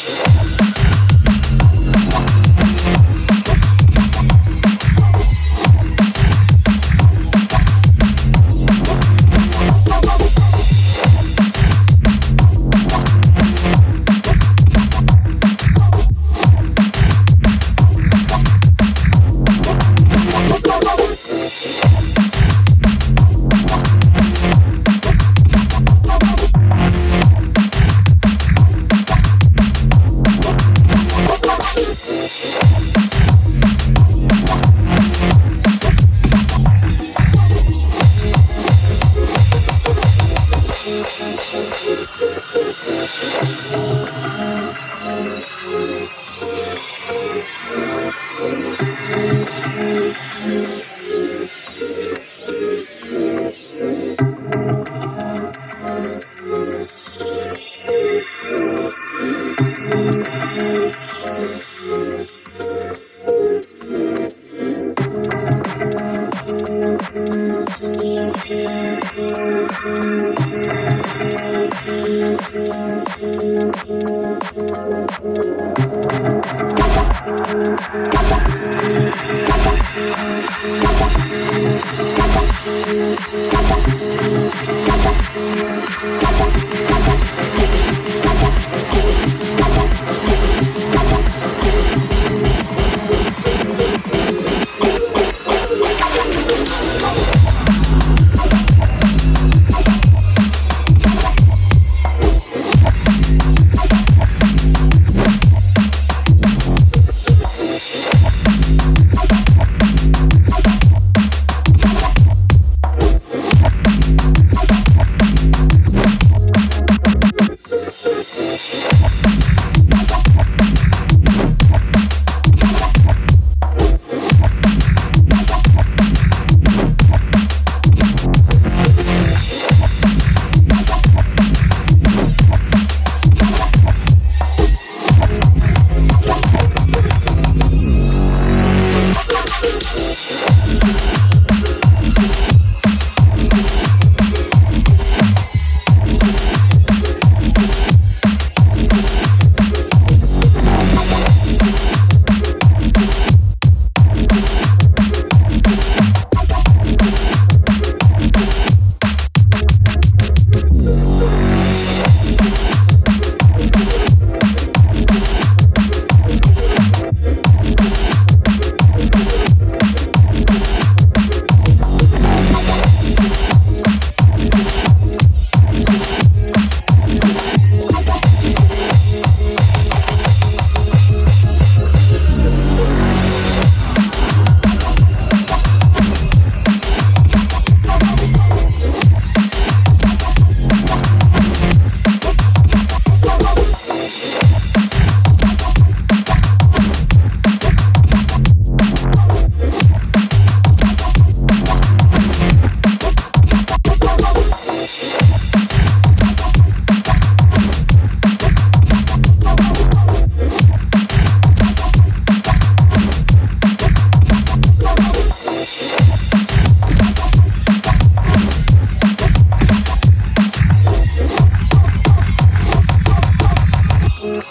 Yeah. Música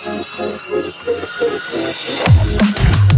Thank you.